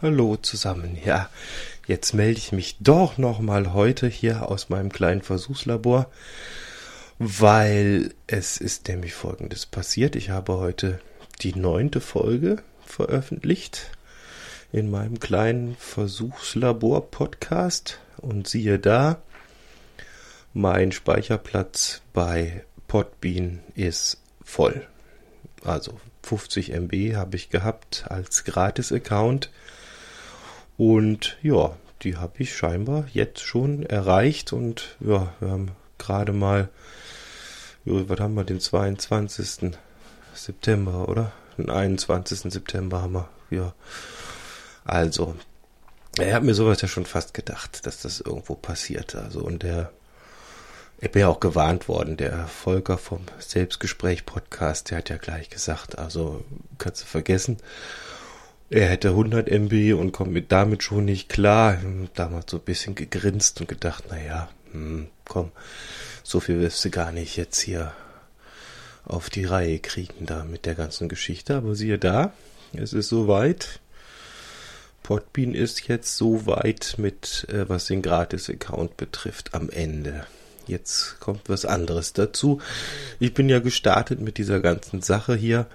Hallo zusammen. Ja, jetzt melde ich mich doch nochmal heute hier aus meinem kleinen Versuchslabor, weil es ist nämlich Folgendes passiert. Ich habe heute die neunte Folge veröffentlicht in meinem kleinen Versuchslabor-Podcast und siehe da, mein Speicherplatz bei Podbean ist voll. Also 50 MB habe ich gehabt als Gratis-Account. Und ja, die habe ich scheinbar jetzt schon erreicht und ja, wir haben gerade mal, was haben wir, den 22. September, oder? Den 21. September haben wir, ja. Also, er hat mir sowas ja schon fast gedacht, dass das irgendwo passiert. Also, und der, ich bin ja auch gewarnt worden, der Volker vom Selbstgespräch-Podcast, der hat ja gleich gesagt, also kannst du vergessen er hätte 100 MB und kommt mit damit schon nicht klar. Damals so ein bisschen gegrinst und gedacht, na ja, hm, komm, so viel wirst du gar nicht jetzt hier auf die Reihe kriegen da mit der ganzen Geschichte. Aber siehe da, es ist soweit. Podbean ist jetzt soweit mit, äh, was den Gratis-Account betrifft, am Ende. Jetzt kommt was anderes dazu. Ich bin ja gestartet mit dieser ganzen Sache hier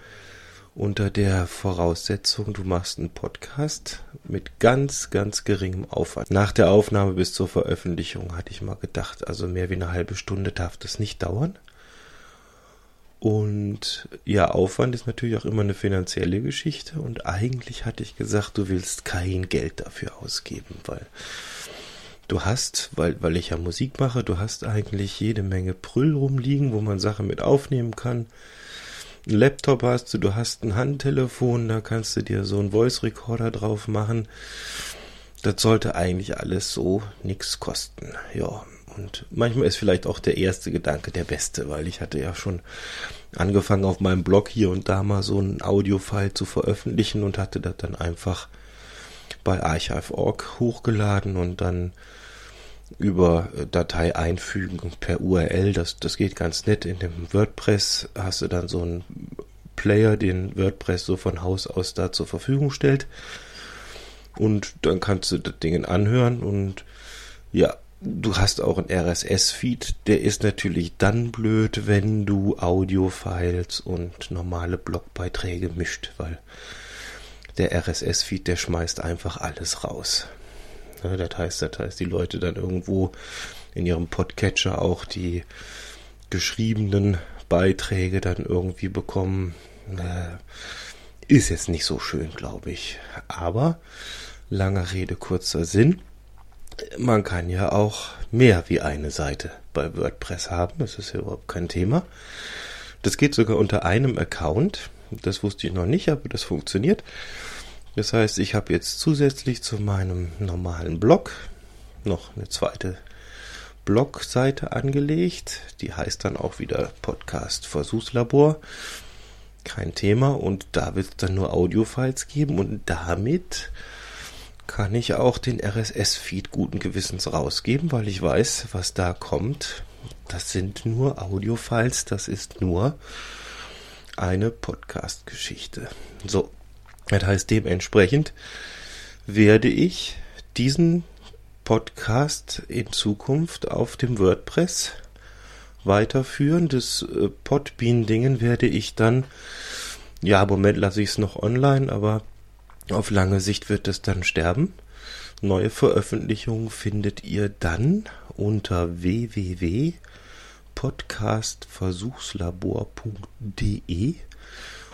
unter der Voraussetzung, du machst einen Podcast mit ganz, ganz geringem Aufwand. Nach der Aufnahme bis zur Veröffentlichung hatte ich mal gedacht, also mehr wie eine halbe Stunde darf das nicht dauern. Und ja, Aufwand ist natürlich auch immer eine finanzielle Geschichte. Und eigentlich hatte ich gesagt, du willst kein Geld dafür ausgeben, weil du hast, weil, weil ich ja Musik mache, du hast eigentlich jede Menge Prüll rumliegen, wo man Sachen mit aufnehmen kann einen Laptop hast du, du hast ein Handtelefon, da kannst du dir so einen Voice Recorder drauf machen. Das sollte eigentlich alles so nichts kosten. Ja, und manchmal ist vielleicht auch der erste Gedanke der beste, weil ich hatte ja schon angefangen auf meinem Blog hier und da mal so ein Audio-File zu veröffentlichen und hatte das dann einfach bei Archive.org hochgeladen und dann über äh, Datei einfügen per URL. Das, das geht ganz nett. In dem WordPress hast du dann so einen Player, den WordPress so von Haus aus da zur Verfügung stellt. Und dann kannst du das Ding anhören und ja, du hast auch einen RSS-Feed. Der ist natürlich dann blöd, wenn du Audio-Files und normale Blogbeiträge mischt, weil der RSS-Feed, der schmeißt einfach alles raus. Ne? Das heißt, das heißt, die Leute dann irgendwo in ihrem Podcatcher auch die geschriebenen Beiträge dann irgendwie bekommen. Äh, ist jetzt nicht so schön, glaube ich. Aber langer Rede, kurzer Sinn. Man kann ja auch mehr wie eine Seite bei WordPress haben. Das ist ja überhaupt kein Thema. Das geht sogar unter einem Account. Das wusste ich noch nicht, aber das funktioniert. Das heißt, ich habe jetzt zusätzlich zu meinem normalen Blog noch eine zweite Blogseite angelegt. Die heißt dann auch wieder Podcast Versuchslabor. Kein Thema. Und da wird es dann nur Audiofiles geben. Und damit kann ich auch den RSS-Feed guten Gewissens rausgeben, weil ich weiß, was da kommt. Das sind nur Audiofiles. Das ist nur eine Podcast-Geschichte. So, das heißt, dementsprechend werde ich diesen Podcast in Zukunft auf dem WordPress weiterführen. Das äh, Podbean-Dingen werde ich dann, ja, im Moment lasse ich es noch online, aber auf lange Sicht wird es dann sterben. Neue Veröffentlichungen findet ihr dann unter www.podcastversuchslabor.de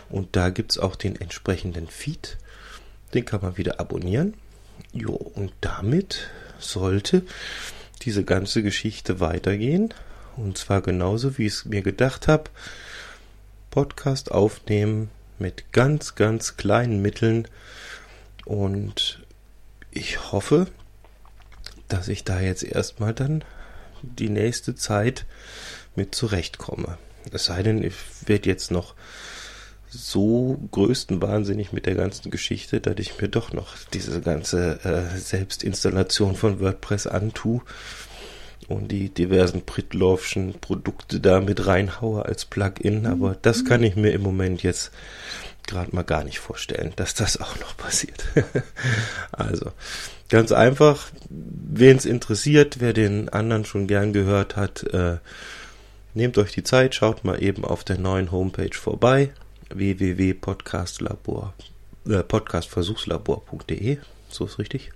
und da gibt es auch den entsprechenden Feed. Den kann man wieder abonnieren. Jo, und damit sollte diese ganze Geschichte weitergehen. Und zwar genauso, wie ich es mir gedacht habe. Podcast aufnehmen mit ganz, ganz kleinen Mitteln. Und ich hoffe, dass ich da jetzt erstmal dann die nächste Zeit mit zurechtkomme. Es sei denn, ich werde jetzt noch so größtenwahnsinnig mit der ganzen Geschichte, dass ich mir doch noch diese ganze äh, Selbstinstallation von WordPress antue und die diversen Pritloffschen Produkte da mit reinhaue als Plugin. Aber das kann ich mir im Moment jetzt gerade mal gar nicht vorstellen, dass das auch noch passiert. also, ganz einfach, wen es interessiert, wer den anderen schon gern gehört hat, äh, nehmt euch die Zeit, schaut mal eben auf der neuen Homepage vorbei, www.podcastlabor, äh, so ist richtig.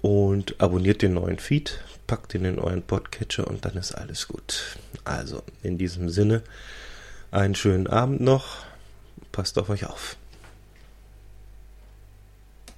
Und abonniert den neuen Feed, packt ihn in euren Podcatcher und dann ist alles gut. Also, in diesem Sinne, einen schönen Abend noch. Passt auf euch auf.